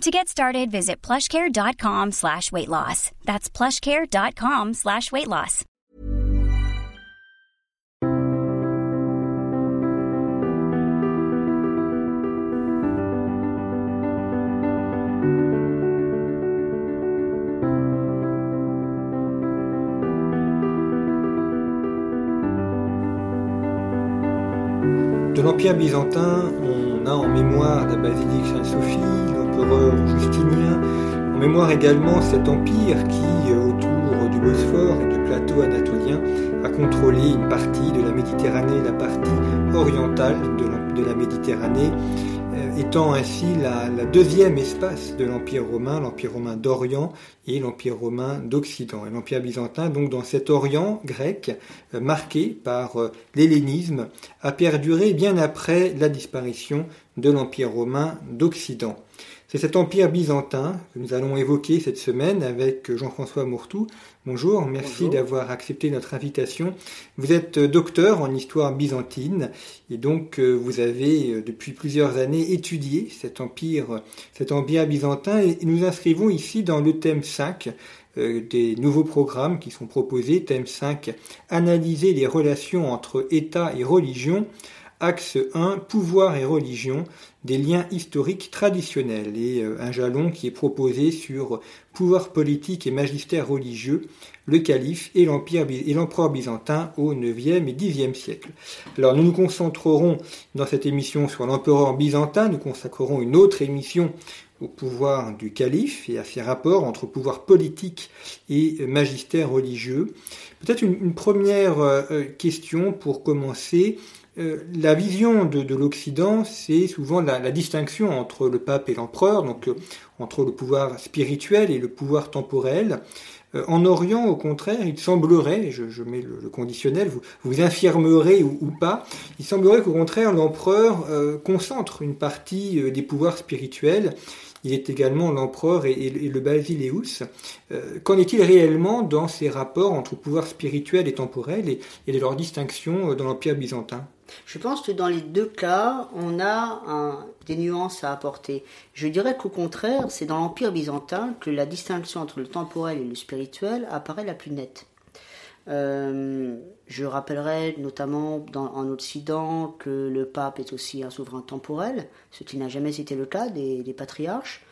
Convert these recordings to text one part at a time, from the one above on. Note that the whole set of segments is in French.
To get started, visit plushcare.com slash weight loss. That's plushcare.com slash weight loss. De l'Empire byzantin, on a en mémoire la basilique Sainte-Sophie, Justinien, en mémoire également cet empire qui, euh, autour du Bosphore et du plateau anatolien, a contrôlé une partie de la Méditerranée, la partie orientale de la, Méditerranée, euh, étant ainsi la, deuxième espace de l'Empire romain, l'Empire romain d'Orient et l'Empire romain d'Occident. Et l'Empire byzantin, donc dans cet Orient grec, euh, marqué par l'hellénisme, a perduré bien après la disparition de l'Empire romain d'Occident. C'est cet empire byzantin que nous allons évoquer cette semaine avec Jean-François Mourtou. Bonjour, merci d'avoir accepté notre invitation. Vous êtes docteur en histoire byzantine et donc euh, vous avez euh, depuis plusieurs années étudié cet empire, cet empire byzantin et nous inscrivons ici dans le thème 5 euh, des nouveaux programmes qui sont proposés. Thème 5, analyser les relations entre État et religion. Axe 1, pouvoir et religion, des liens historiques traditionnels et euh, un jalon qui est proposé sur pouvoir politique et magistère religieux, le calife et l'empereur byzantin au 9e et 10e siècle. Alors nous nous concentrerons dans cette émission sur l'empereur byzantin, nous consacrerons une autre émission au pouvoir du calife et à ses rapports entre pouvoir politique et magistère religieux. Peut-être une, première euh, question pour commencer. Euh, la vision de, de l'Occident, c'est souvent la, distinction entre le pape et l'empereur, donc euh, entre le pouvoir spirituel et le pouvoir temporel. Euh, en Orient, au contraire, il semblerait, je, mets le, conditionnel, vous, vous infirmerez ou, pas, il semblerait qu'au contraire, l'empereur concentre une partie des pouvoirs spirituels il est également l'empereur et, le basileus. Qu'en est-il réellement dans ces rapports entre pouvoir spirituel et temporel et, et leur distinction dans l'Empire byzantin? Je pense que dans les deux cas, on a des nuances à apporter. Je dirais qu'au contraire, c'est dans l'Empire byzantin que la distinction entre le temporel et le spirituel apparaît la plus nette. Euh, je rappellerai notamment en Occident que le pape est aussi un souverain temporel, ce qui n'a jamais été le cas des, des patriarches,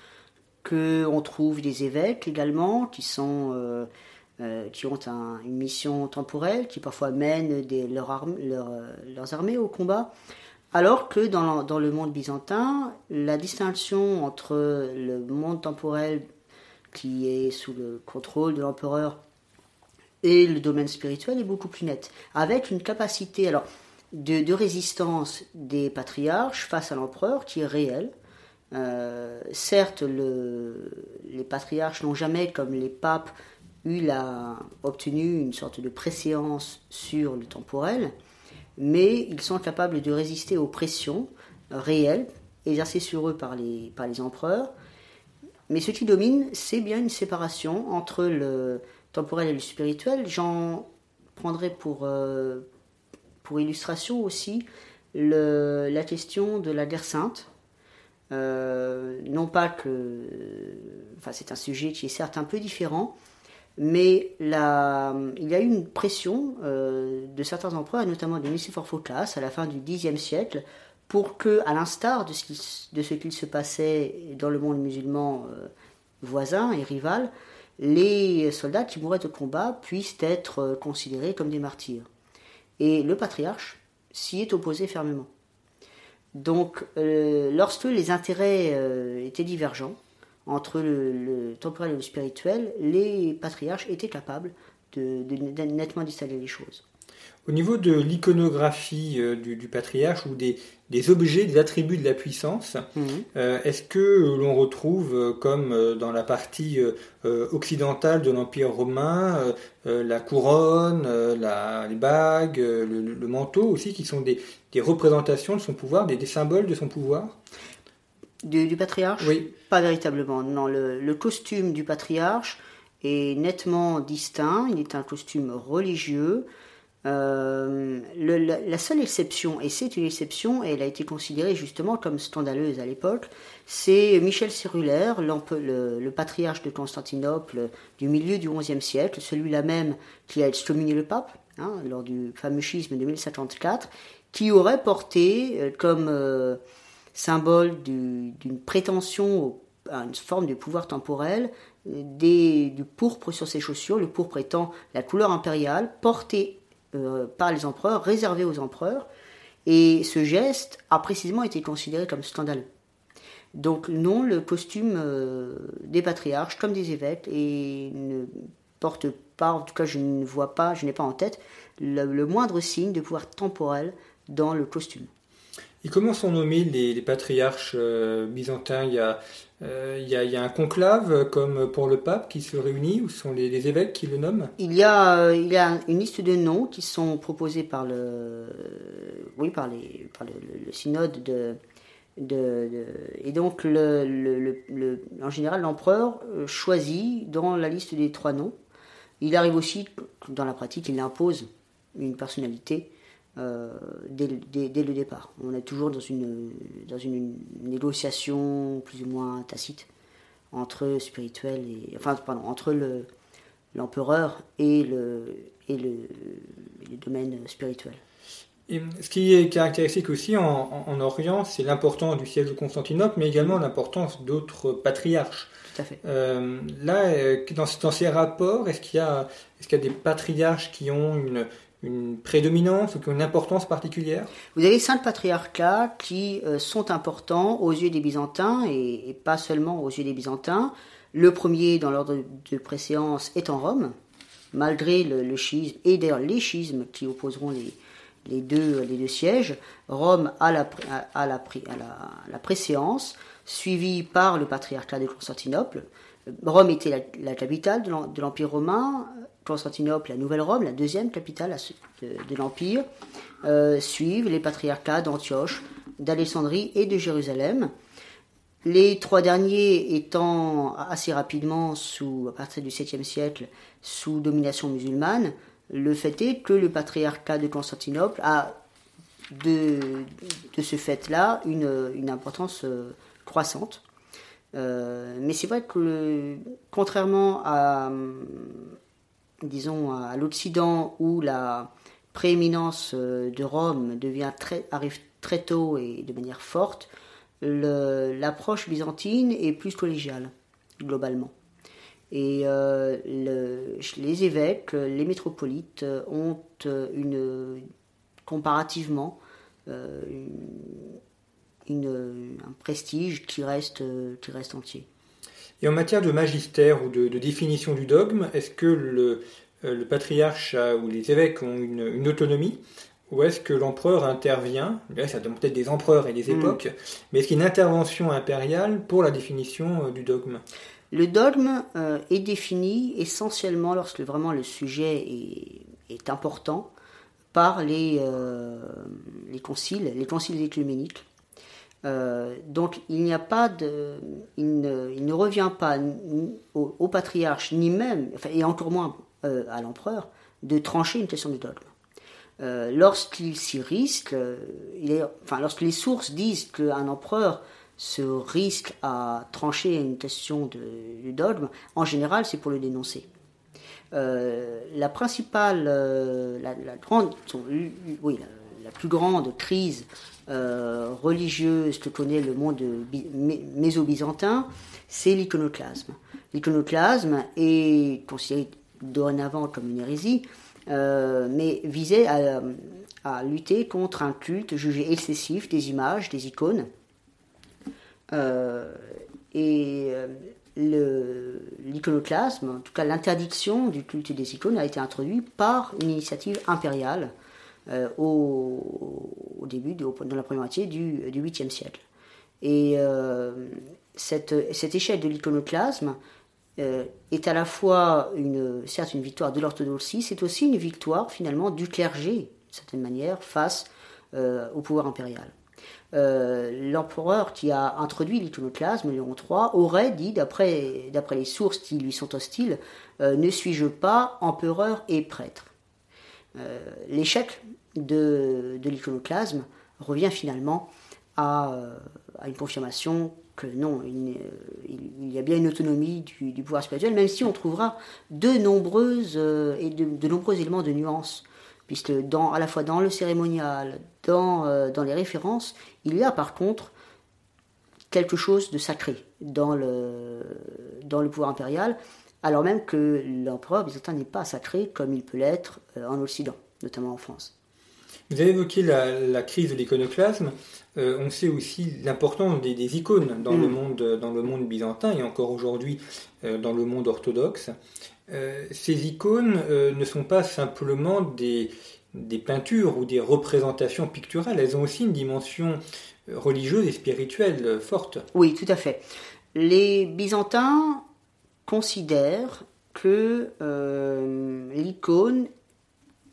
qu'on trouve des évêques également qui sont... Euh, euh, qui ont un, une mission temporelle, qui parfois mènent des, leur euh, leurs armées au combat. Alors que dans dans le, monde byzantin, la distinction entre le monde temporel qui est sous le contrôle de l'empereur et le domaine spirituel est beaucoup plus nette, avec une capacité alors, de, résistance des patriarches face à l'empereur qui est réelle. Euh, certes, le, les patriarches n'ont jamais, comme les papes, il a obtenu une sorte de préséance sur le temporel, mais ils sont capables de résister aux pressions réelles exercées sur eux par les, par les empereurs. Mais ce qui domine, c'est bien une séparation entre le temporel et le spirituel. J'en prendrai pour, euh, illustration aussi la question de la guerre sainte. Euh, non pas que. Enfin, c'est un sujet qui est certes un peu différent, mais il y a eu une pression euh, de certains empereurs, notamment de Nicéphore Phocas à la fin du Xe siècle, pour que, à l'instar de ce qu'il se passait dans le monde musulman euh, voisin et rival, les soldats qui mouraient au combat puissent être euh, considérés comme des martyrs. Et le patriarche s'y est opposé fermement. Donc, lorsque les intérêts étaient divergents, entre le, le, temporel et le spirituel, les patriarches étaient capables de, de, de nettement distinguer les choses. Au niveau de l'iconographie euh, du, patriarche ou des, objets, des attributs de la puissance, mhm. euh, est-ce que l'on retrouve, euh, comme dans la partie occidentale de l'Empire romain, la couronne, les bagues, le, manteau aussi, qui sont des, représentations de son pouvoir, des, symboles de son pouvoir? Du, patriarche Oui. Pas véritablement. Non, le costume du patriarche est nettement distinct. Il est un costume religieux euh, la, seule exception, et c'est une exception, et elle a été considérée justement comme scandaleuse à l'époque, c'est Michel Cérulaire, le, le, patriarche de Constantinople du milieu du XIe siècle, celui-là même qui a excommunié le pape hein, lors du fameux schisme de 1054, qui aurait porté euh, comme euh, symbole d'une prétention à une forme de pouvoir temporel du pourpre sur ses chaussures, le pourpre étant la couleur impériale, portée euh, par les empereurs, réservé aux empereurs, et ce geste a précisément été considéré comme scandaleux. Donc non, le costume euh, des patriarches comme des évêques et ne porte pas, en tout cas je ne vois pas, je n'ai pas en tête le moindre signe de pouvoir temporel dans le costume. Et comment sont nommés les, patriarches euh, byzantins? Euh, il y, a, un conclave comme pour le pape qui se réunit ou sont les, évêques qui le nomment? Il y, a, euh, une liste de noms qui sont proposés par le, oui, par les, le, synode de, et donc en général l'empereur choisit dans la liste des trois noms. Il arrive aussi, dans la pratique, il impose une personnalité euh, dès, le départ. On est toujours dans une, dans une négociation plus ou moins tacite entre spirituel et enfin pardon, entre le l'empereur et le et le, domaine spirituel. Et ce qui est caractéristique aussi en, en, Orient, c'est l'importance du siège de Constantinople, mais également l'importance d'autres patriarches. Tout à fait. Euh, là, euh, dans, dans, ces rapports, est-ce qu'il y, est qu'il y a des patriarches qui ont une, une prédominance ou une importance particulière? Vous avez cinq patriarcats qui euh, sont importants aux yeux des Byzantins et, pas seulement aux yeux des Byzantins. Le premier dans l'ordre de préséance est en Rome, malgré le, schisme et d'ailleurs les schismes qui opposeront les, deux, sièges. Rome a, la, la, préséance, suivie par le patriarcat de Constantinople. Rome était la, capitale de l'Empire romain, Constantinople, la Nouvelle Rome, la deuxième capitale de, l'Empire, euh, suivent les patriarcats d'Antioche, d'Alexandrie et de Jérusalem. Les trois derniers étant assez rapidement, à partir du 7e siècle, sous domination musulmane, le fait est que le patriarcat de Constantinople a de, ce fait-là une, une, importance euh, croissante. Euh, mais c'est vrai que, contrairement à, disons, à l'Occident où la prééminence euh, de Rome arrive très tôt et de manière forte, l'approche byzantine est plus collégiale, globalement. Et euh, les évêques, les métropolites ont une, comparativement un prestige qui reste entier. Et en matière de magistère ou de, définition du dogme, est-ce que le, euh, le, patriarche ou les évêques ont une, autonomie ou est-ce que l'empereur intervient Là, ça demande peut-être des empereurs et des hmm. époques, mais est-ce qu'il y a une intervention impériale pour la définition euh, du dogme? Le dogme euh, est défini essentiellement lorsque vraiment le sujet est, important par les, les conciles, les conciles écuméniques euh, donc il n'y a pas de, il ne, revient pas au, patriarche ni même, et encore moins euh, à l'empereur, de trancher une question de dogme. Euh, lorsqu'il s'y risque, enfin lorsque les sources disent qu'un empereur se risque à trancher une question de, dogme, en général c'est pour le dénoncer. la principale, la, grande, oui, la, plus grande crise euh, religieuse que connaît le monde méso-byzantin, c'est l'iconoclasme. L'iconoclasme est considéré dorénavant comme une hérésie, euh, mais visait à, lutter contre un culte jugé excessif des images, des icônes. Euh, et l'iconoclasme, en tout cas l'interdiction du culte des icônes, a été introduit par une initiative impériale euh, au, début, dans la première moitié du, du 8e siècle. Et euh, cette, cette, échelle de l'iconoclasme euh, est à la fois une, certes une victoire de l'orthodoxie, c'est aussi une victoire finalement du clergé, d'une certaine manière, face au pouvoir impérial. l'empereur qui a introduit l'iconoclasme, Léon III, aurait dit, d'après les sources qui lui sont hostiles, ne suis-je pas empereur et prêtre? L'échec de, l'iconoclasme revient finalement à, une confirmation que non, il, y a bien une autonomie du, pouvoir spirituel, même si on trouvera de, nombreuses, euh, et de, nombreux éléments de nuance, puisque dans, à la fois dans le cérémonial, dans, euh, dans les références, il y a par contre quelque chose de sacré dans le, dans le pouvoir impérial, alors même que l'empereur byzantin n'est pas sacré comme il peut l'être euh, en Occident, notamment en France. Vous avez évoqué la, crise de l'iconoclasme. Euh, on sait aussi l'importance des, icônes dans, le mm. monde, dans le monde byzantin et encore aujourd'hui euh, dans le monde orthodoxe. Euh, ces icônes ne sont pas simplement des, des peintures ou des représentations picturales, elles ont aussi une dimension religieuse et spirituelle forte. Oui, tout à fait. Les Byzantins considèrent que l'icône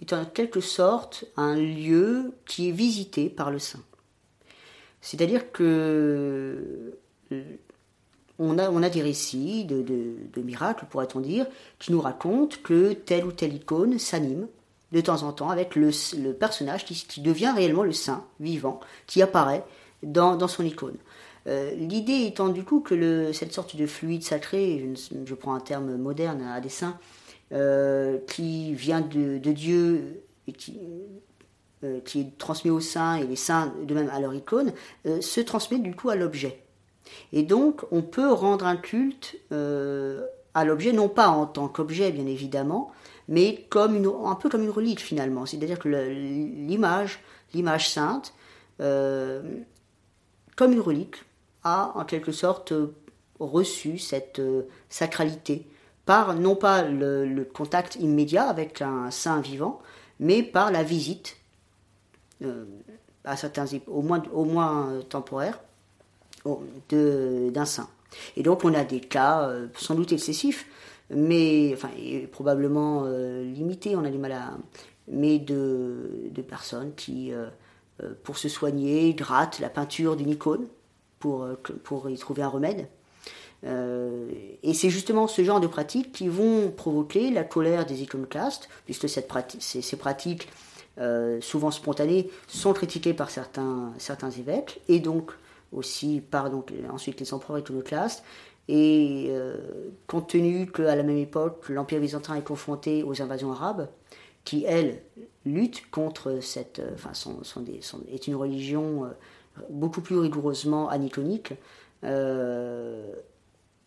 est en quelque sorte un lieu qui est visité par le saint. C'est-à-dire que euh, on a, des récits de, miracles, pourrait-on dire, qui nous racontent que telle ou telle icône s'anime de temps en temps avec le, personnage qui, devient réellement le saint vivant, qui apparaît dans son icône. Euh, l'idée étant du coup que cette sorte de fluide sacré, je, je prends un terme moderne à dessein, euh, qui vient de, Dieu et qui, euh, qui, est transmis aux saints et les saints de même à leur icône, euh, se transmet du coup à l'objet. Et donc on peut rendre un culte à l'objet, non pas en tant qu'objet bien évidemment, mais comme une, un peu comme une relique finalement. C'est-à-dire que l'image, l'image sainte, comme une relique, a en quelque sorte reçu cette sacralité par non pas le, contact immédiat avec un saint vivant, mais par la visite, euh, à certains, au moins, au moins temporaire, d'un saint. Et donc on a des cas euh, sans doute excessifs, mais enfin probablement euh, limités, on a du mal à, mais de, de personnes qui, pour se soigner, grattent la peinture d'une icône pour, pour y trouver un remède. Euh, et c'est justement ce genre de pratiques qui vont provoquer la colère des iconoclastes, puisque cette ces, pratiques, euh, souvent spontanées, sont critiquées par certains, certains évêques, et donc aussi par donc, ensuite les empereurs iconoclastes. Et euh, compte tenu qu'à la même époque, l'Empire byzantin est confronté aux invasions arabes, qui, elles, luttent contre cette. Enfin, sont, sont des, est une religion beaucoup plus rigoureusement aniconique. Euh,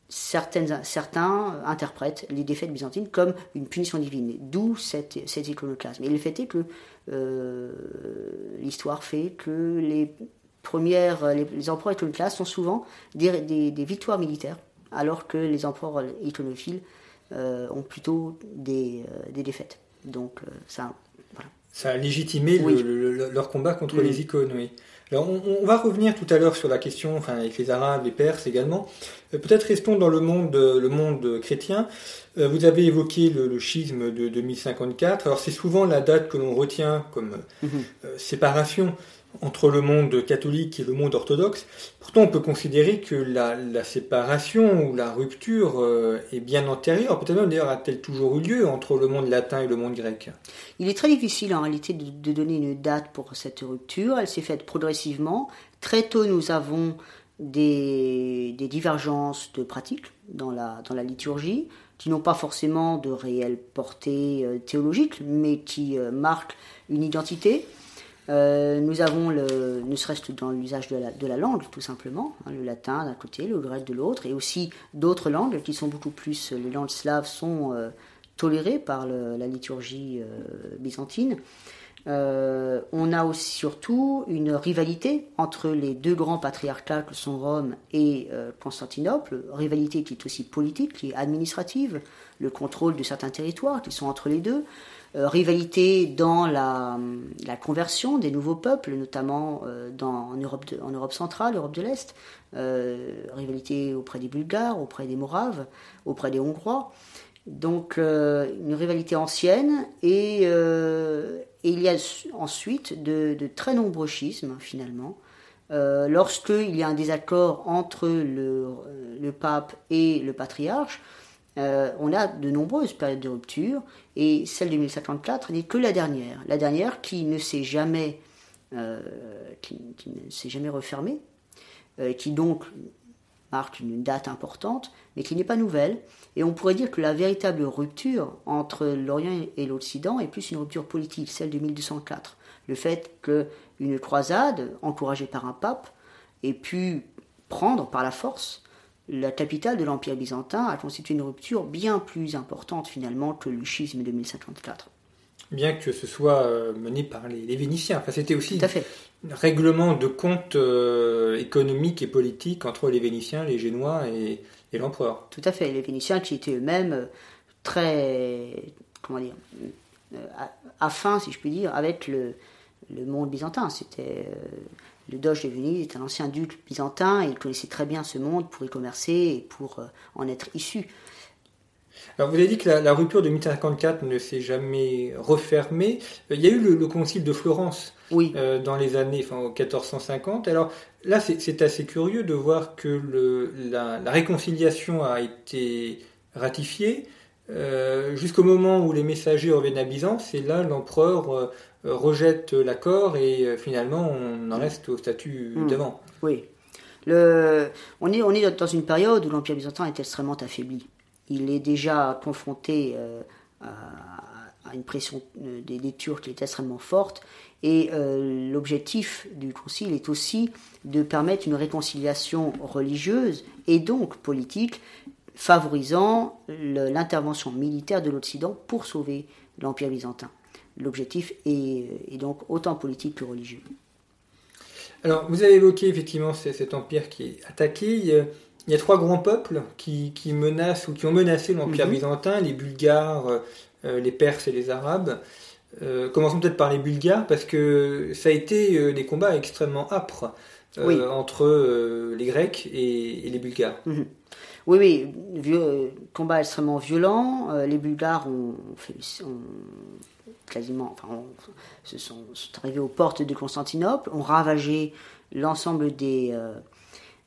certains interprètent les défaites byzantines comme une punition divine, d'où cet, iconoclasme. Et le fait est que euh, l'histoire fait que les premières, les, empereurs iconoclastes sont souvent des, victoires militaires, alors que les empereurs iconophiles euh, ont plutôt des, défaites. Donc ça, Ça a légitimé leur combat contre les icônes, oui on, va revenir tout à l'heure sur la question, enfin, avec les Arabes, les Perses également. Euh, peut-être restons dans le monde, le monde chrétien. Euh, vous avez évoqué le, schisme de 2054. Alors c'est souvent la date que l'on retient comme mhm. euh, séparation entre le monde catholique et le monde orthodoxe. Pourtant, on peut considérer que la, séparation ou la rupture euh, est bien antérieure. Peut-être même d'ailleurs a-t-elle toujours eu lieu entre le monde latin et le monde grec? Il est très difficile en réalité de, donner une date pour cette rupture. Elle s'est faite progressivement. Très tôt, nous avons des, divergences de pratiques dans la, liturgie qui n'ont pas forcément de réelle portée euh, théologique, mais qui euh, marquent une identité. Euh, nous avons, ne serait-ce que dans l'usage de la, langue, tout simplement, hein, le latin d'un côté, le grec de l'autre, et aussi d'autres langues qui sont beaucoup plus, les langues slaves sont euh, toléré par la liturgie byzantine. on a aussi surtout une rivalité entre les deux grands patriarcats que sont Rome et Constantinople, rivalité qui est aussi politique, qui est administrative, le contrôle de certains territoires qui sont entre les deux, euh, rivalité dans la, conversion des nouveaux peuples, notamment euh, en, Europe en Europe centrale, Europe de l'Est, euh, rivalité auprès des Bulgares, auprès des Moraves, auprès des Hongrois. Donc une rivalité ancienne et, il y a ensuite de, très nombreux schismes finalement. Lorsqu'il y a un désaccord entre le pape et le patriarche, euh, on a de nombreuses périodes de rupture, et celle de 1054 n'est que la dernière. La dernière qui ne s'est jamais, euh, qui, jamais refermée, euh, qui donc marque une date importante, mais qui n'est pas nouvelle. Et on pourrait dire que la véritable rupture entre l'Orient et l'Occident est plus une rupture politique, celle de 1204. Le fait qu'une croisade, encouragée par un pape, ait pu prendre par la force la capitale de l'Empire byzantin a constitué une rupture bien plus importante finalement que le schisme de 1054. Bien que ce soit euh, mené par les, Vénitiens. Enfin, c'était aussi un règlement de compte euh, économique et politique entre les Vénitiens, les Génois et, l'empereur. Tout à fait. Les Vénitiens qui étaient eux-mêmes euh, très, comment dire, affins, si je puis dire, avec le, le monde byzantin. C'était le doge de Venise est un ancien duc byzantin et il connaissait très bien ce monde pour y commercer et pour euh, en être issu. Alors vous avez dit que la, rupture de 1054 ne s'est jamais refermée. Euh, il y a eu le, concile de Florence oui. Euh, dans les années enfin, 1450. Alors là, c'est assez curieux de voir que le, la, réconciliation a été ratifiée. Jusqu'au moment où les messagers reviennent à Byzance, c'est là l'empereur euh, rejette l'accord et euh, finalement on en reste au statut hmm. d'avant. Oui. Le, on, est, on est dans une période où l'Empire byzantin est extrêmement affaibli. Il est déjà confronté euh, à, une pression des, des, Turcs qui est extrêmement forte et l'objectif du concile est aussi de permettre une réconciliation religieuse et donc politique favorisant l'intervention militaire de l'Occident pour sauver l'Empire byzantin l'objectif est, donc autant politique que religieux. Alors, vous avez évoqué effectivement cet empire qui est attaqué. Il y a, trois grands peuples qui, menacent ou qui ont menacé l'empire mhm. byzantin les Bulgares, euh, les Perses et les Arabes. Euh, commençons peut-être par les Bulgares parce que ça a été euh, des combats extrêmement âpres entre les Grecs et, les Bulgares. Mhm. Oui, oui, vieux, combat extrêmement violent. les Bulgares ont, fait, quasiment, enfin, se sont, arrivés aux portes de Constantinople, ont ravagé l'ensemble des, euh,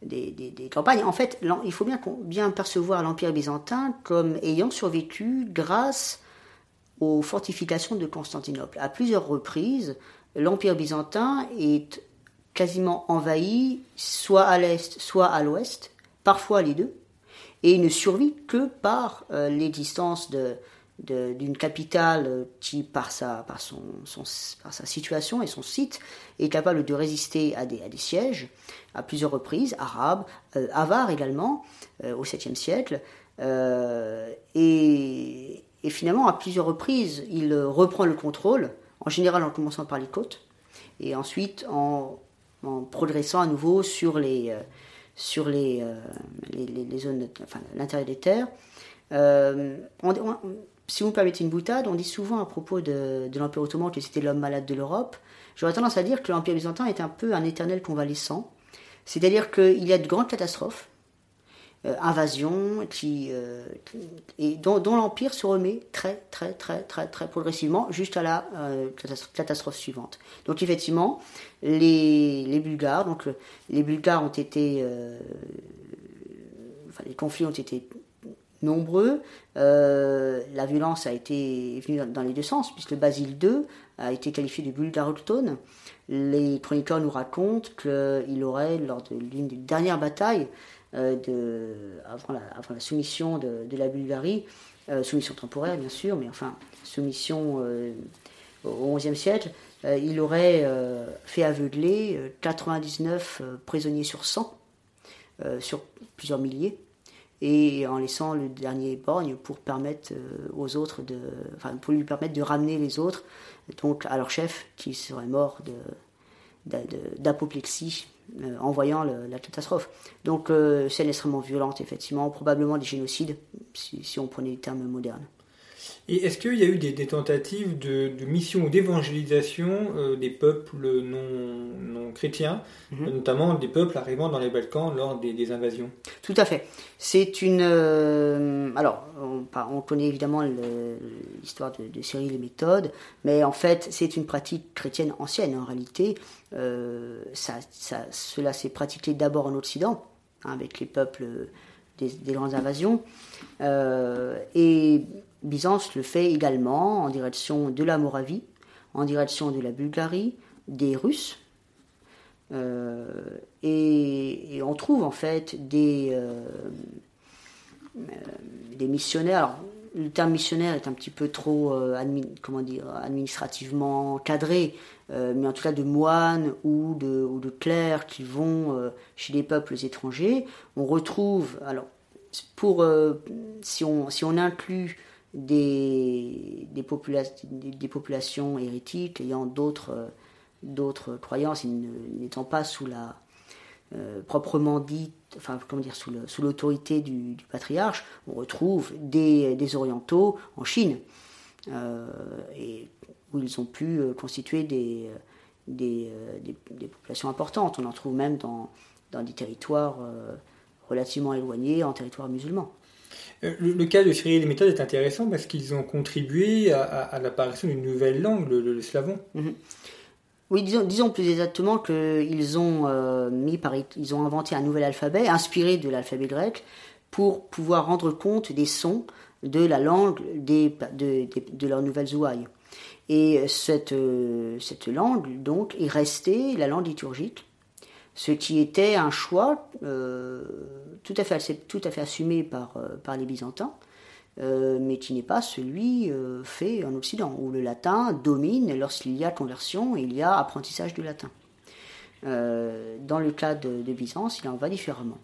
des, campagnes. En fait, il faut bien, bien percevoir l'Empire byzantin comme ayant survécu grâce aux fortifications de Constantinople. À plusieurs reprises, l'Empire byzantin est quasiment envahi, soit à l'est, soit à l'ouest, parfois les deux, et il ne survit que par euh, l'existence d'une capitale qui, par sa, situation et son site, est capable de résister à des, sièges à plusieurs reprises, arabes, euh, avars également, euh, au 7e siècle. Euh, et, finalement, à plusieurs reprises, il reprend le contrôle, en général en commençant par les côtes, et ensuite en, en progressant à nouveau sur les, sur les, les, les, zones, enfin, l'intérieur des terres. On, si vous me permettez une boutade, on dit souvent à propos de, l'Empire ottoman que c'était l'homme malade de l'Europe. J'aurais tendance à dire que l'Empire byzantin est un peu un éternel convalescent. C'est-à-dire qu'il y a de grandes catastrophes, euh, invasions, qui, euh, et dont, l'Empire se remet très, très, très, très, très progressivement jusqu'à la euh, catastrophe suivante. Donc effectivement, les, les Bulgares, donc les Bulgares ont été... les conflits ont été nombreux. La violence a été venue dans les deux sens, puisque Basile II a été qualifié de bulgare autochtone. Les chroniqueurs nous racontent qu'il aurait, lors de l'une des dernières batailles, de, avant, la, soumission de, la Bulgarie, euh, soumission temporaire bien sûr, mais enfin soumission au XIe siècle, il aurait fait aveugler 99 prisonniers sur 100, sur plusieurs milliers, et en laissant le dernier borgne pour permettre aux autres de, enfin, pour lui permettre de ramener les autres donc à leur chef qui serait mort d'apoplexie en voyant la catastrophe. Donc scène extrêmement violente effectivement, probablement des génocides si, si on prenait les termes modernes. Et est-ce qu'il y a eu des, tentatives de, mission ou d'évangélisation euh, des peuples non, chrétiens, mhm. notamment des peuples arrivant dans les Balkans lors des, invasions? Tout à fait. C'est une. Euh, alors, on, connaît évidemment l'histoire de, Cyril et méthodes, mais en fait, c'est une pratique chrétienne ancienne en réalité. Euh, ça, cela s'est pratiqué d'abord en Occident, hein, avec les peuples des, des grandes invasions. et Byzance le fait également en direction de la Moravie, en direction de la Bulgarie, des Russes. Euh, et, on trouve en fait des, euh, euh, des missionnaires. le terme missionnaire est un petit peu trop administrativement cadré, mais en tout cas de moines ou de, clercs qui vont chez les peuples étrangers. On retrouve, alors, si on inclut des, des, des, populations hérétiques ayant d'autres, d'autres croyances, n'étant pas sous la euh, proprement dite, enfin comment dire, sous, sous l'autorité du, patriarche, on retrouve des, des orientaux en Chine, euh, et où ils ont pu euh, constituer des, des, des, populations importantes. On en trouve même dans, dans des territoires relativement éloignés, en territoires musulmans. Euh, le, cas de Cyril et les méthodes est intéressant parce qu'ils ont contribué à, l'apparition d'une nouvelle langue, le, slavon. Mhm. Oui, disons, plus exactement qu'ils ont euh, ont inventé un nouvel alphabet inspiré de l'alphabet grec pour pouvoir rendre compte des sons de la langue des, de, de, leurs nouvelles ouailles. Et cette, euh, cette langue, donc, est restée la langue liturgique ce qui était un choix euh, tout, à fait, assumé par, euh, les Byzantins, euh, mais qui n'est pas celui fait en Occident, où le latin domine lorsqu'il y a conversion il y a apprentissage du latin. dans le cas de, Byzance, il en va différemment.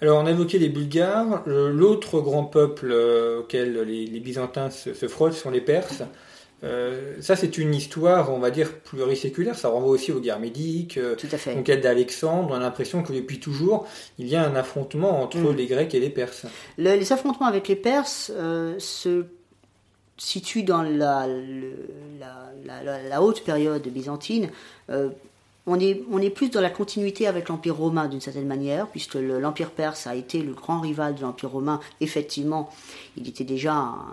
Alors, on a évoqué les Bulgares. L'autre grand peuple auquel les, Byzantins se, se, frottent sont les Perses. Euh, ça, c'est une histoire, on va dire, pluriséculaire. Ça renvoie aussi aux guerres médiques, euh, conquête d'Alexandre. On a l'impression que depuis toujours, il y a un affrontement entre mm. les Grecs et les Perses. les affrontements avec les Perses euh, se situent dans la, la, haute période byzantine on est, plus dans la continuité avec l'Empire romain d'une certaine manière, puisque l'Empire perse a été le grand rival de l'Empire romain. Effectivement, il était déjà un,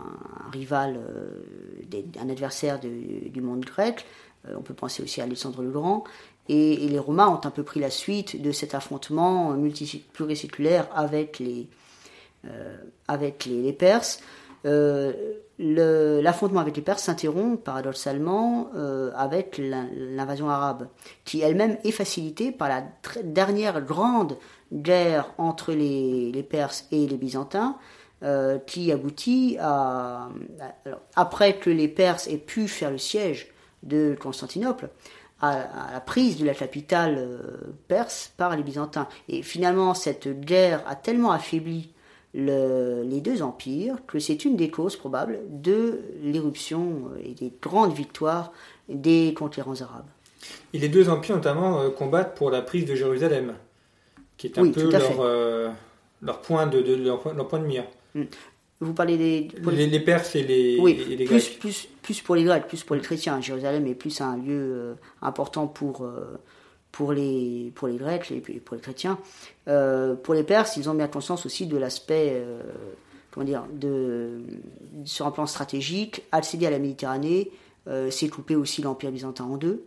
rival, euh, un adversaire du monde grec. Euh, on peut penser aussi à Alexandre le Grand. Et, les Romains ont un peu pris la suite de cet affrontement pluriséculaire avec les, euh, Perses. L'affrontement avec les Perses s'interrompt paradoxalement euh, avec l'invasion arabe, qui elle-même est facilitée par la dernière grande guerre entre les, Perses et les Byzantins, euh, qui aboutit à, après que les Perses aient pu faire le siège de Constantinople, à, la prise de la capitale perse par les Byzantins. Et finalement, cette guerre a tellement affaibli les deux empires, que c'est une des causes probables de l'éruption et des grandes victoires des conquérants arabes. Et les deux empires notamment euh, combattent pour la prise de Jérusalem, qui est un peu leur, euh, leur, point de, leur, point de mire. Mm. Vous parlez des... Les, Perses et les, oui, plus, Plus, plus pour les Grecs, plus pour les chrétiens. Jérusalem est plus un lieu euh, important pour pour les, pour les Grecs et pour les chrétiens. Euh, pour les Perses, ils ont bien conscience aussi de l'aspect, euh, comment dire, sur un plan stratégique, accéder à la Méditerranée, euh, c'est couper aussi l'Empire byzantin en deux.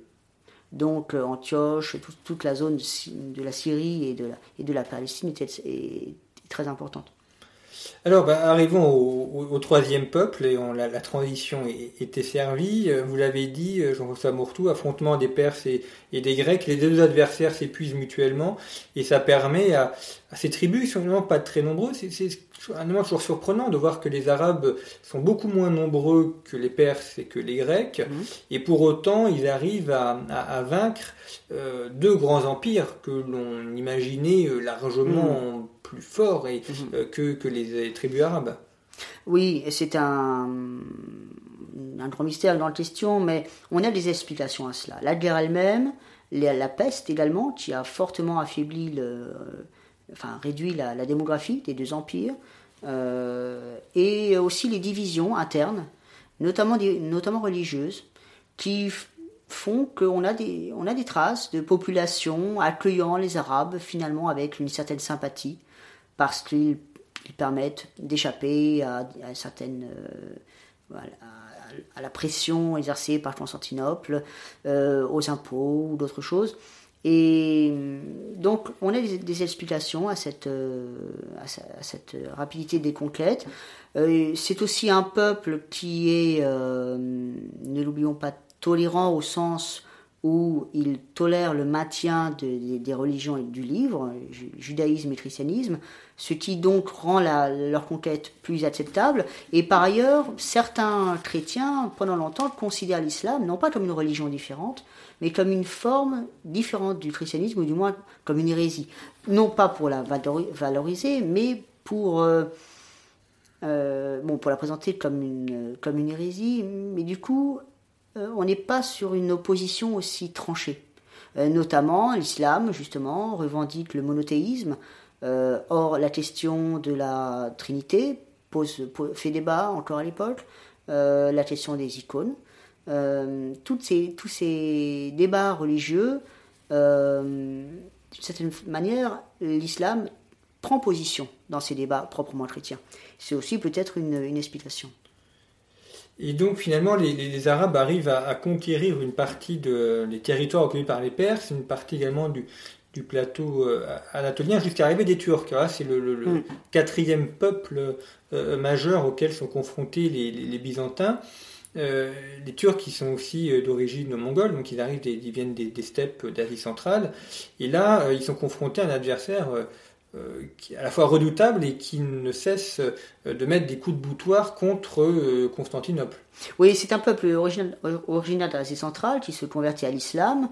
Donc Antioche, toute la zone de la Syrie et de la, de la Palestine était, est très importante. Alors, bah, arrivons au, troisième peuple, et on, la, transition était servie. Euh, vous l'avez dit, euh, Jean-François Mourtou, affrontement des Perses et, des Grecs. Les deux adversaires s'épuisent mutuellement, et ça permet à, ces tribus, qui sont vraiment pas très nombreuses, c'est un moment toujours surprenant de voir que les Arabes sont beaucoup moins nombreux que les Perses et que les Grecs, mmh. et pour autant, ils arrivent à, vaincre euh, deux grands empires que l'on imaginait largement... Mmh plus fort et, mhm. que, que les tribus arabes. Oui, c'est un, un grand mystère, une grande question, mais on a des explications à cela. La guerre elle-même, la peste également, qui a fortement affaibli, le, enfin réduit la, démographie des deux empires, euh, et aussi les divisions internes, notamment, notamment religieuses, qui font qu'on a des, on a des traces de populations accueillant les Arabes finalement avec une certaine sympathie, parce qu'ils permettent d'échapper à, certaines, euh, à, la pression exercée par Constantinople, euh, aux impôts ou d'autres choses. Et donc, on a des, explications à cette, euh, à, cette rapidité des conquêtes. c'est aussi un peuple qui est, ne l'oublions pas, tolérant au sens où il tolère le maintien des religions et du livre, judaïsme et christianisme, ce qui donc rend leur conquête plus acceptable. Et par ailleurs, certains chrétiens, pendant longtemps, considèrent l'islam non pas comme une religion différente, mais comme une forme différente du christianisme, ou du moins comme une hérésie. Non pas pour la valoriser, mais pour, euh, euh, bon, pour la présenter comme une, comme une hérésie, mais du coup, on n'est pas sur une opposition aussi tranchée. Euh, notamment, l'islam, justement, revendique le monothéisme. Euh, or, la question de la Trinité pose, fait débat encore à l'époque. la question des icônes. toutes ces, tous ces débats religieux, d'une certaine manière, l'islam prend position dans ces débats proprement chrétiens. C'est aussi peut-être une explication. Et donc finalement, les, Arabes arrivent à, conquérir une partie de, des territoires occupés par les Perses, une partie également du, du plateau euh, anatolien, jusqu'à arriver des Turcs. C'est le, mm. quatrième peuple euh, majeur auquel sont confrontés les, Byzantins. Euh, les Turcs qui sont aussi d'origine mongole, donc ils arrivent, ils viennent des, des steppes d'Asie centrale. Et là, ils sont confrontés à un adversaire qui est à la fois redoutable et qui ne cesse euh, de mettre des coups de boutoir contre euh, Constantinople. Oui, c'est un peuple originaire d'Asie centrale qui se convertit à l'islam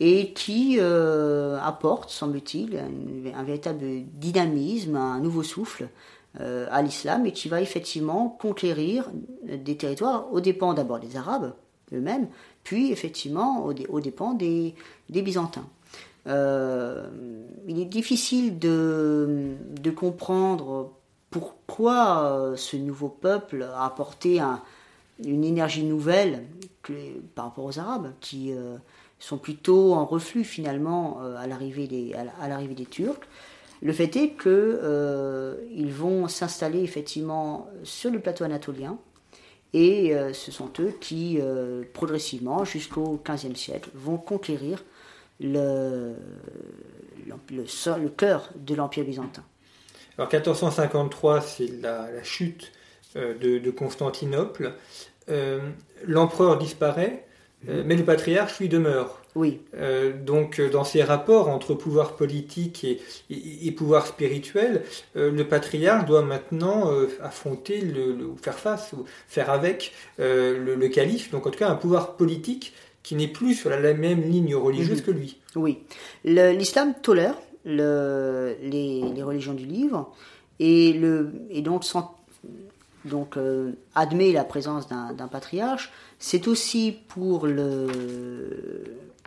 et qui apporte, semble-t-il, un, véritable dynamisme, un nouveau souffle à l'islam et qui va effectivement conquérir des territoires aux dépens d'abord des Arabes eux-mêmes, puis effectivement aux, dépens des Byzantins. Euh, il est difficile de, comprendre pourquoi euh, ce nouveau peuple a apporté une énergie nouvelle par rapport aux Arabes, qui euh, sont plutôt en reflux finalement à l'arrivée des Turcs. Le fait est qu'ils vont s'installer effectivement sur le plateau anatolien, et ce sont eux qui, progressivement, jusqu'au XVe siècle, vont conquérir le, le, le cœur de l'Empire byzantin. Alors 1453, c'est la, chute euh, de, Constantinople. Euh, l'empereur disparaît, euh, mais le patriarche lui demeure. Oui. donc, dans ces rapports entre pouvoir politique et, et, pouvoir spirituel, le patriarche doit maintenant affronter, le, faire face, ou faire avec le, le, calife, donc en tout cas un pouvoir politique qui n'est plus sur la même ligne religieuse mhm. que lui. Oui. L'islam tolère le, les, religions du livre et, le, et donc, donc euh, admet la présence d'un patriarche. C'est aussi pour le,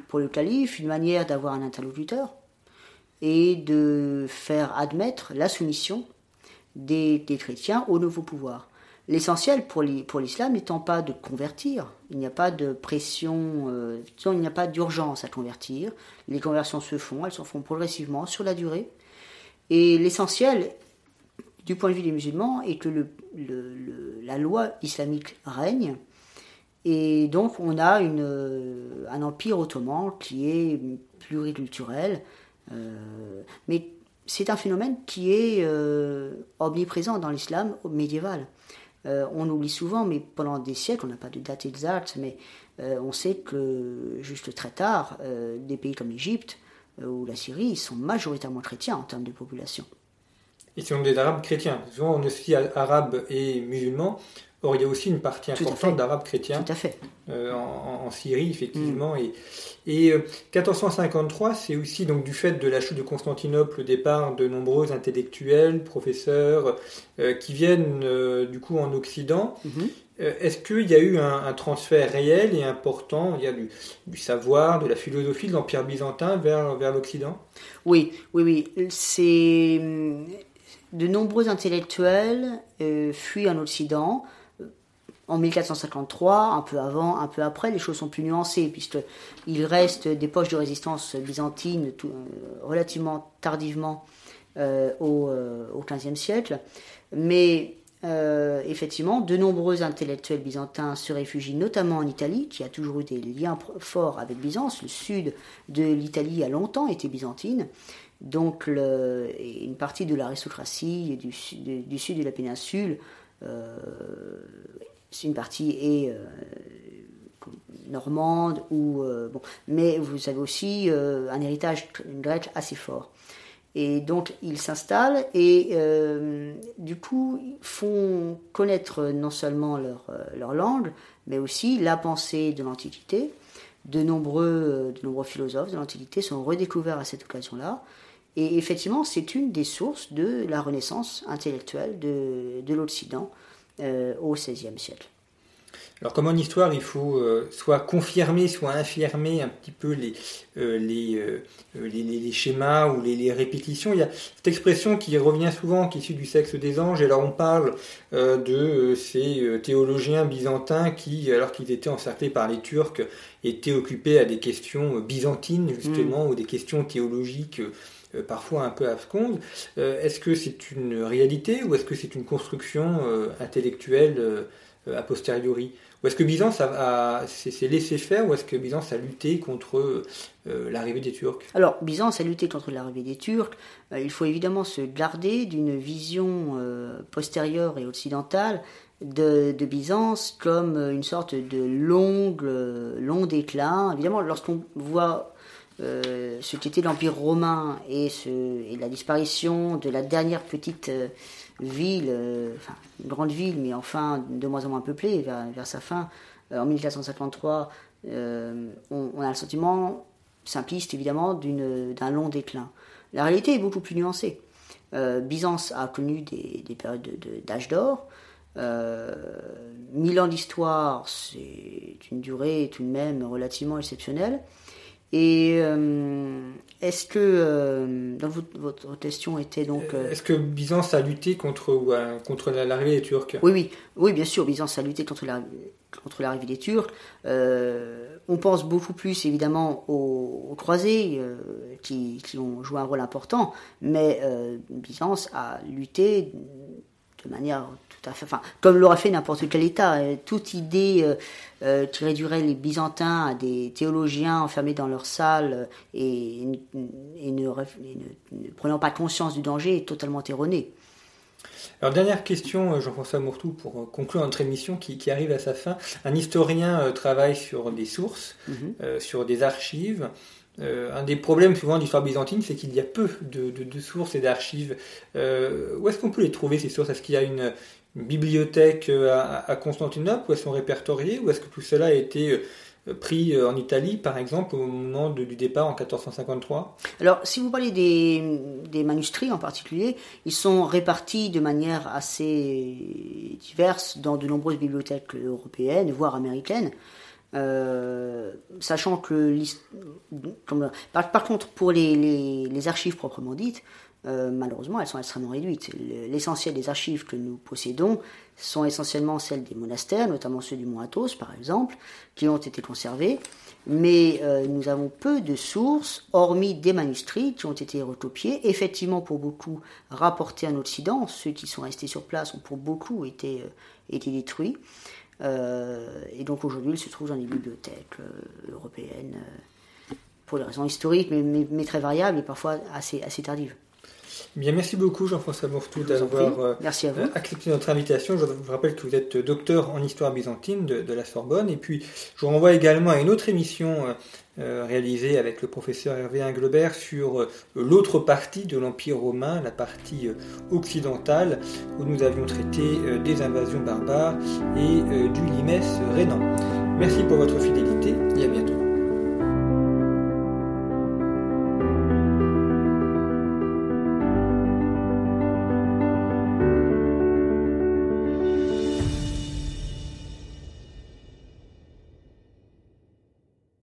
pour le calife une manière d'avoir un interlocuteur et de faire admettre la soumission des, des chrétiens au nouveau pouvoir. L'essentiel pour l'islam n'étant pas de convertir, il n'y a pas de pression, euh, il n'y a pas d'urgence à convertir. Les conversions se font, elles se font progressivement sur la durée. Et l'essentiel, du point de vue des musulmans, est que la loi islamique règne. Et donc on a une, un empire ottoman qui est pluriculturel. Euh, mais c'est un phénomène qui est euh, omniprésent dans l'islam médiéval. Euh, on oublie souvent, mais pendant des siècles, on n'a pas de date exacte, mais euh, on sait que juste très tard, euh, des pays comme l'Égypte ou la Syrie sont majoritairement chrétiens en termes de population. Et ce sont des Arabes chrétiens. Souvent, on associe arabes et musulmans. Or, il y a aussi une partie importante d'Arabes chrétiens Tout à fait. Euh, en, Syrie, effectivement. Mm. Et, et 1453, euh, c'est aussi donc du fait de la chute de Constantinople, au départ de nombreux intellectuels, professeurs, euh, qui viennent du coup en Occident. Mm-hmm. Est-ce qu'il y a eu un, transfert réel et important il y a du, du savoir, de la philosophie de l'Empire byzantin vers, vers l'Occident? Oui, oui, oui. C'est de nombreux intellectuels fuient en Occident en 1453, un peu avant, un peu après, les choses sont plus nuancées, puisqu'il reste des poches de résistance byzantine euh, relativement tardivement euh, au, euh, XVe siècle. Mais effectivement, de nombreux intellectuels byzantins se réfugient notamment en Italie, qui a toujours eu des liens forts avec Byzance. Le sud de l'Italie a longtemps été byzantine. Donc une partie de l'aristocratie du, du, sud de la péninsule c'est une partie est euh, normande ou euh, bon, mais vous avez aussi euh, un héritage grec assez fort. Et donc ils s'installent et du coup font connaître non seulement leur, leur langue, mais aussi la pensée de l'Antiquité. De nombreux, de nombreux philosophes de l'Antiquité sont redécouverts à cette occasion-là. Et effectivement, c'est une des sources de la renaissance intellectuelle de, de l'Occident euh, au XVIe siècle. Alors comme en histoire, il faut euh, soit confirmer, soit infirmer un petit peu les, euh, les, les, schémas ou les, répétitions? Il y a cette expression qui revient souvent, qui est issue du sexe des anges. Et alors on parle de ces théologiens byzantins qui, alors qu'ils étaient encerclés par les Turcs, étaient occupés à des questions byzantines justement, mm. ou des questions théologiques parfois un peu absconde. Euh, est-ce que c'est une réalité ou est-ce que c'est une construction euh, intellectuelle a posteriori? Ou est-ce que Byzance a, s'est laissé faire ou est-ce que Byzance a lutté contre l'arrivée des Turcs? Alors, Byzance a lutté contre l'arrivée des Turcs. il faut évidemment se garder d'une vision postérieure et occidentale de, Byzance comme une sorte de longue, long déclin. Évidemment, lorsqu'on voit euh, ce qu'était l'Empire romain et, la disparition de la dernière petite euh, ville, euh, enfin une grande ville, mais enfin de moins en moins peuplée vers, sa fin, en 1453, on, a le sentiment simpliste évidemment d'un long déclin. La réalité est beaucoup plus nuancée. Byzance a connu des, des périodes d'âge d'or. mille ans d'histoire, c'est une durée tout de même relativement exceptionnelle. Et euh, est-ce que, euh, dans votre, votre, question était donc... Euh, est-ce que Byzance a lutté contre, contre l'arrivée des Turcs? Oui, oui, oui, bien sûr, Byzance a lutté contre l'arrivée contre l'arrivée des Turcs. on pense beaucoup plus évidemment aux, croisés qui, qui, ont joué un rôle important, mais Byzance a lutté de manière tout à fait, enfin, comme l'aurait fait n'importe quel État. Euh, toute idée euh, euh, qui réduirait les Byzantins à des théologiens enfermés dans leur salle et, ne, prenant pas conscience du danger est totalement erronée. Alors dernière question, Jean-François Mourtou, pour conclure notre émission qui, arrive à sa fin. Un historien travaille sur des sources, mhm. sur des archives. Euh, un des problèmes souvent d'histoire byzantine, c'est qu'il y a peu de, sources et d'archives. Euh, où est-ce qu'on peut les trouver ces sources? Est-ce qu'il y a une, bibliothèque euh, à, Constantinople où elles sont répertoriées Ou est-ce que tout cela a été pris en Italie, par exemple, au moment du départ en 1453 Alors, si vous parlez des, manuscrits en particulier, ils sont répartis de manière assez diverse dans de nombreuses bibliothèques européennes, voire américaines. Euh, sachant que par, contre pour les, archives proprement dites, euh, malheureusement elles sont extrêmement réduites. L'essentiel des archives que nous possédons sont essentiellement celles des monastères, notamment ceux du Mont Athos par exemple, qui ont été conservés. Mais euh, nous avons peu de sources, hormis des manuscrits qui ont été recopiés, effectivement pour beaucoup rapportés en Occident. Ceux qui sont restés sur place ont pour beaucoup été, été détruits. Euh, et donc aujourd'hui, il se trouve dans les bibliothèques euh, européennes euh, pour des raisons historiques, mais, très variables et parfois assez, assez tardives. Bien, merci beaucoup Jean-François Mourtou d'avoir accepté notre invitation. Je vous rappelle que vous êtes docteur en histoire byzantine de, la Sorbonne. Et puis, je vous renvoie également à une autre émission réalisé avec le professeur Hervé Englebert sur l'autre partie de l'Empire romain, la partie occidentale, où nous avions traité des invasions barbares et du limès rénan. Merci pour votre fidélité